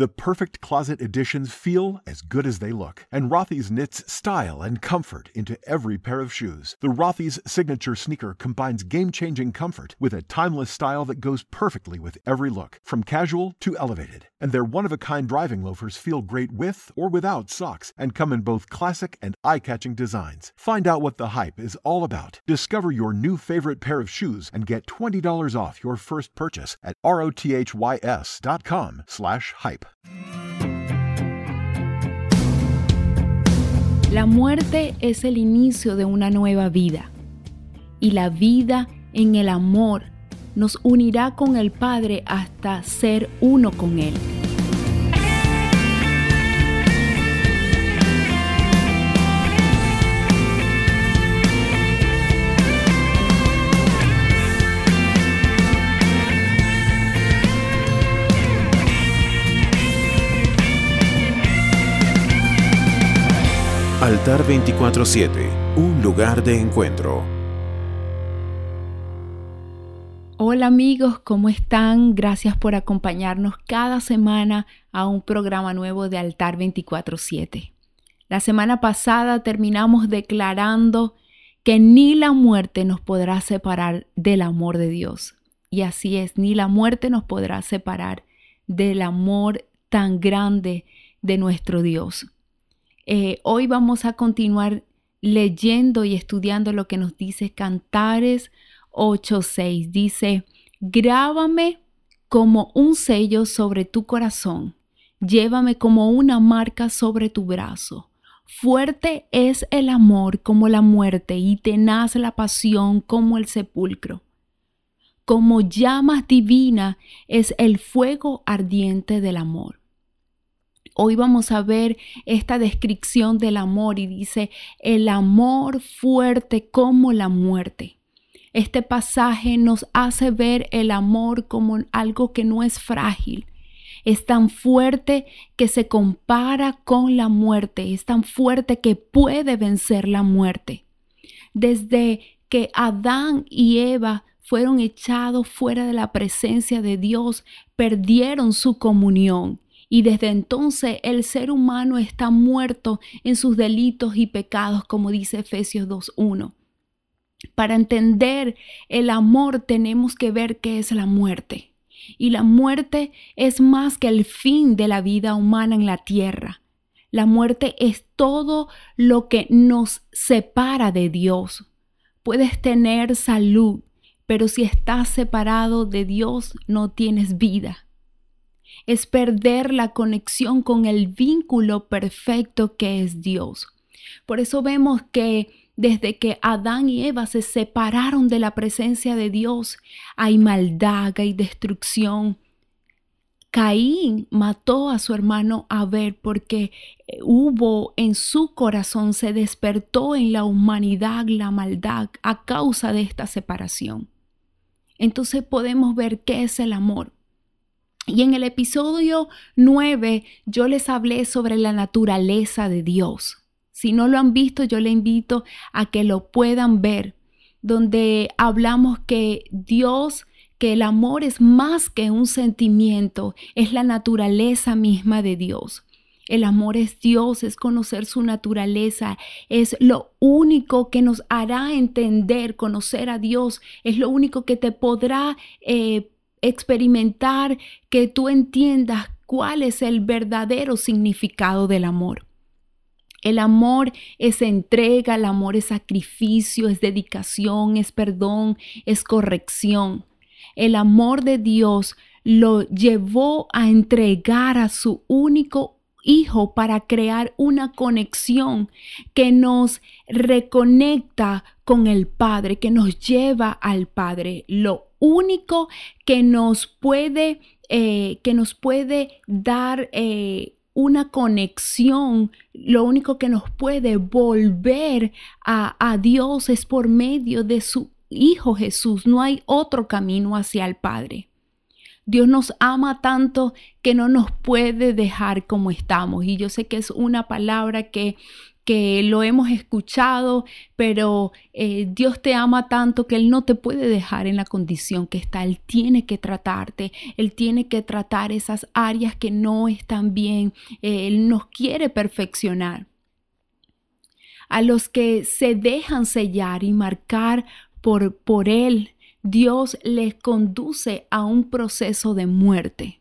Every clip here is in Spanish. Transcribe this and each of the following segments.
The perfect closet additions feel as good as they look, and Rothy's knits style and comfort into every pair of shoes. The Rothy's signature sneaker combines game-changing comfort with a timeless style that goes perfectly with every look, from casual to elevated. And their one-of-a-kind driving loafers feel great with or without socks and come in both classic and eye-catching designs. Find out what the hype is all about. Discover your new favorite pair of shoes and get $20 off your first purchase at rothys.com slash hype. La muerte es el inicio de una nueva vida y la vida en el amor nos unirá con el Padre hasta ser uno con Él. Altar 24-7, un lugar de encuentro. Hola amigos, ¿cómo están? Gracias por acompañarnos cada semana a un programa nuevo de Altar 24-7. La semana pasada terminamos declarando que ni la muerte nos podrá separar del amor de Dios. Y así es, ni la muerte nos podrá separar del amor tan grande de nuestro Dios. Eh, hoy vamos a continuar leyendo y estudiando lo que nos dice Cantares 8:6. Dice, grábame como un sello sobre tu corazón, llévame como una marca sobre tu brazo. Fuerte es el amor como la muerte y tenaz la pasión como el sepulcro. Como llamas divina es el fuego ardiente del amor. Hoy vamos a ver esta descripción del amor y dice, el amor fuerte como la muerte. Este pasaje nos hace ver el amor como algo que no es frágil. Es tan fuerte que se compara con la muerte. Es tan fuerte que puede vencer la muerte. Desde que Adán y Eva fueron echados fuera de la presencia de Dios, perdieron su comunión y desde entonces el ser humano está muerto en sus delitos y pecados, como dice Efesios 2.1. Para entender el amor tenemos que ver qué es la muerte. Y la muerte es más que el fin de la vida humana en la tierra. La muerte es todo lo que nos separa de Dios. Puedes tener salud, pero si estás separado de Dios no tienes vida es perder la conexión con el vínculo perfecto que es Dios. Por eso vemos que desde que Adán y Eva se separaron de la presencia de Dios, hay maldad, hay destrucción. Caín mató a su hermano Abel porque eh, hubo en su corazón, se despertó en la humanidad la maldad a causa de esta separación. Entonces podemos ver qué es el amor. Y en el episodio 9 yo les hablé sobre la naturaleza de Dios. Si no lo han visto, yo le invito a que lo puedan ver, donde hablamos que Dios, que el amor es más que un sentimiento, es la naturaleza misma de Dios. El amor es Dios, es conocer su naturaleza, es lo único que nos hará entender, conocer a Dios, es lo único que te podrá eh, experimentar que tú entiendas cuál es el verdadero significado del amor. El amor es entrega, el amor es sacrificio, es dedicación, es perdón, es corrección. El amor de Dios lo llevó a entregar a su único Hijo para crear una conexión que nos reconecta con el Padre, que nos lleva al Padre. Lo único que nos puede, eh, que nos puede dar eh, una conexión, lo único que nos puede volver a, a Dios es por medio de su Hijo Jesús. No hay otro camino hacia el Padre. Dios nos ama tanto que no nos puede dejar como estamos. Y yo sé que es una palabra que que lo hemos escuchado, pero eh, Dios te ama tanto que Él no te puede dejar en la condición que está. Él tiene que tratarte, Él tiene que tratar esas áreas que no están bien. Eh, él nos quiere perfeccionar. A los que se dejan sellar y marcar por, por Él, Dios les conduce a un proceso de muerte.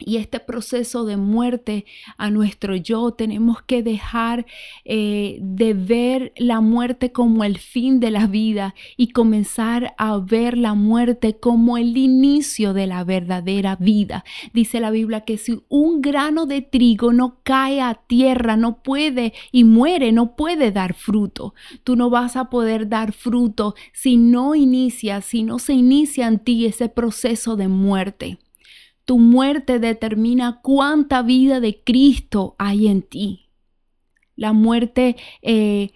Y este proceso de muerte a nuestro yo, tenemos que dejar eh, de ver la muerte como el fin de la vida y comenzar a ver la muerte como el inicio de la verdadera vida. Dice la Biblia que si un grano de trigo no cae a tierra, no puede y muere, no puede dar fruto. Tú no vas a poder dar fruto si no inicia, si no se inicia en ti ese proceso de muerte. Tu muerte determina cuánta vida de Cristo hay en ti. La muerte eh,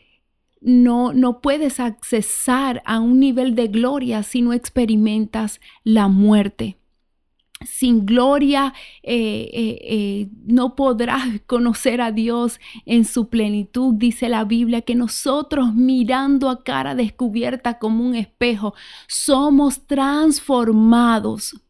no, no puedes accesar a un nivel de gloria si no experimentas la muerte sin gloria eh, eh, no podrás conocer a Dios en su plenitud. Dice la Biblia que nosotros mirando a cara descubierta como un espejo, somos transformados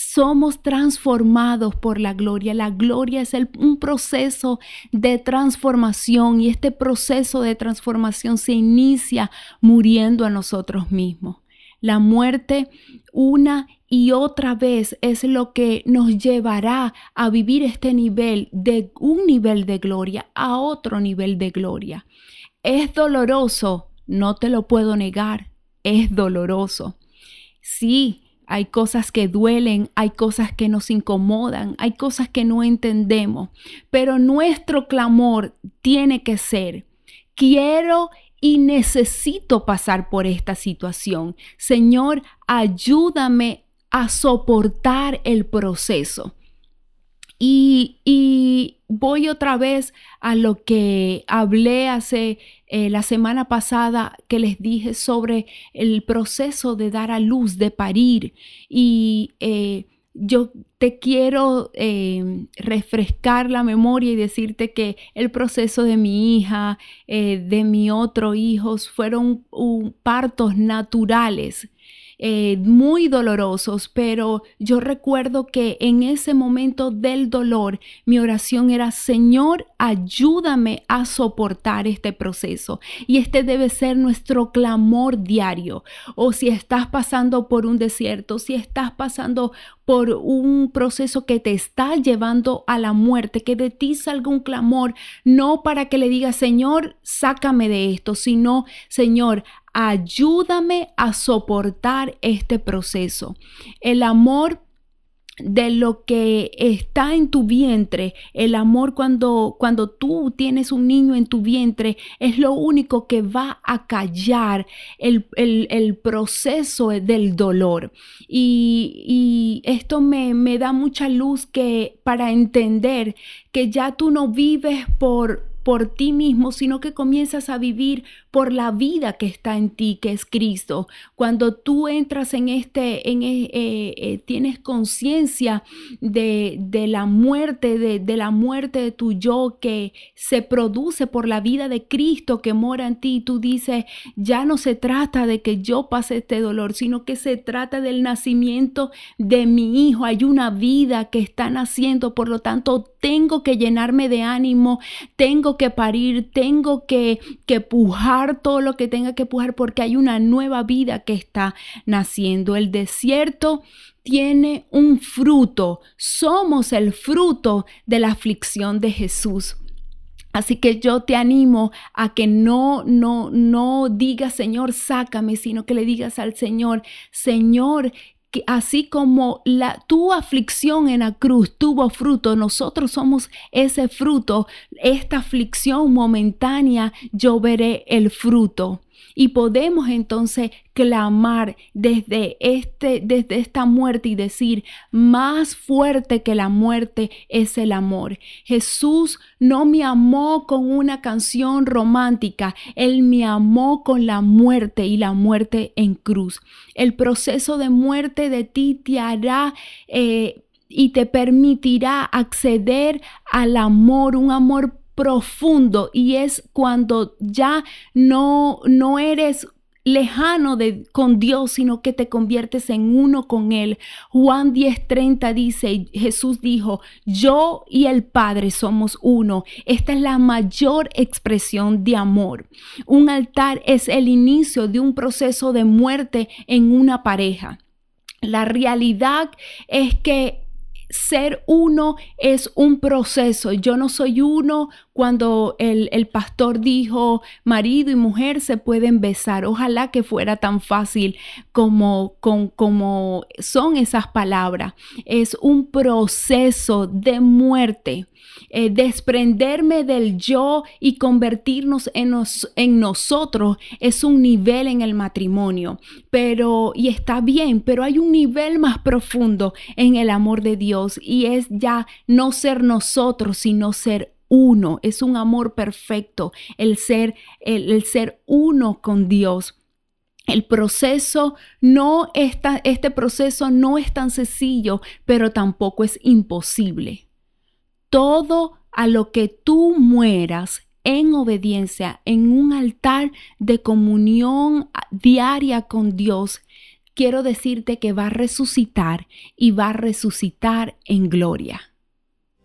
somos transformados por la gloria. La gloria es un proceso de transformación y este proceso de transformación se inicia muriendo a nosotros mismos. La muerte una y otra vez es lo que nos llevará a vivir este nivel de un nivel de gloria a otro nivel de gloria. Es doloroso, no te lo puedo negar, es doloroso. Sí, hay cosas que duelen, hay cosas que nos incomodan, hay cosas que no entendemos, pero nuestro clamor tiene que ser, quiero y necesito pasar por esta situación. Señor, ayúdame a soportar el proceso. Y, voy otra vez a lo que hablé hace eh, la semana pasada que les dije sobre el proceso de dar a luz, de parir. Y eh, yo te quiero eh, refrescar la memoria y decirte que el proceso de mi hija, de mi otro hijo, fueron partos naturales eh, muy dolorosos, pero yo recuerdo que en ese momento del dolor mi oración era, Señor, ayúdame a soportar este proceso. Y este debe ser nuestro clamor diario. O si estás pasando por un desierto, si estás pasando por un proceso que te está llevando a la muerte, que de ti salga un clamor, no para que le digas, Señor, sácame de esto, sino, Señor, ayúdame a soportar este proceso. El amor de lo que está en tu vientre, el amor cuando, cuando tú tienes un niño en tu vientre, es lo único que va a callar el, proceso del dolor. Y, y esto me, me da mucha luz que para entender que ya tú no vives por por ti mismo, sino que comienzas a vivir por la vida que está en ti, que es Cristo. Cuando tú entras en este, en, eh, eh, eh, tienes conciencia de, de, la muerte, de, de, la muerte de tu yo que se produce por la vida de Cristo que mora en ti, tú dices, ya no se trata de que yo pase este dolor, sino que se trata del nacimiento de mi hijo. Hay una vida que está naciendo, por lo tanto, tengo que llenarme de ánimo, tengo que parir, tengo que, que pujar todo lo que tenga que pujar porque hay una nueva vida que está naciendo. El desierto tiene un fruto, somos el fruto de la aflicción de Jesús. Así que yo te animo a que no, no, no digas, Señor, sácame, sino que le digas al Señor, Señor, así como la, tu aflicción en la cruz tuvo fruto, nosotros somos ese fruto, esta aflicción momentánea, yo veré el fruto. Y podemos entonces clamar desde este desde esta muerte y decir, más fuerte que la muerte es el amor. Jesús no me amó con una canción romántica, él me amó con la muerte y la muerte en cruz. El proceso de muerte de ti te hará eh, y te permitirá acceder al amor, un amor profundo y es cuando ya no no eres lejano de, con Dios, sino que te conviertes en uno con Él. Juan 10:30 dice, Jesús dijo, yo y el Padre somos uno. Esta es la mayor expresión de amor. Un altar es el inicio de un proceso de muerte en una pareja. La realidad es que ser uno es un proceso. Yo no soy uno cuando el, pastor dijo marido y mujer se pueden besar. Ojalá que fuera tan fácil como, como son esas palabras. Es un proceso de muerte. Eh, desprenderme del yo y convertirnos en, en nosotros es un nivel en el matrimonio, pero y está bien, pero hay un nivel más profundo en el amor de Dios y es ya no ser nosotros, sino ser uno, es un amor perfecto, el ser, el, ser uno con Dios. El proceso no está, este proceso no es tan sencillo, pero tampoco es imposible. Todo a lo que tú mueras en obediencia, en un altar de comunión diaria con Dios, quiero decirte que va a resucitar y va a resucitar en gloria.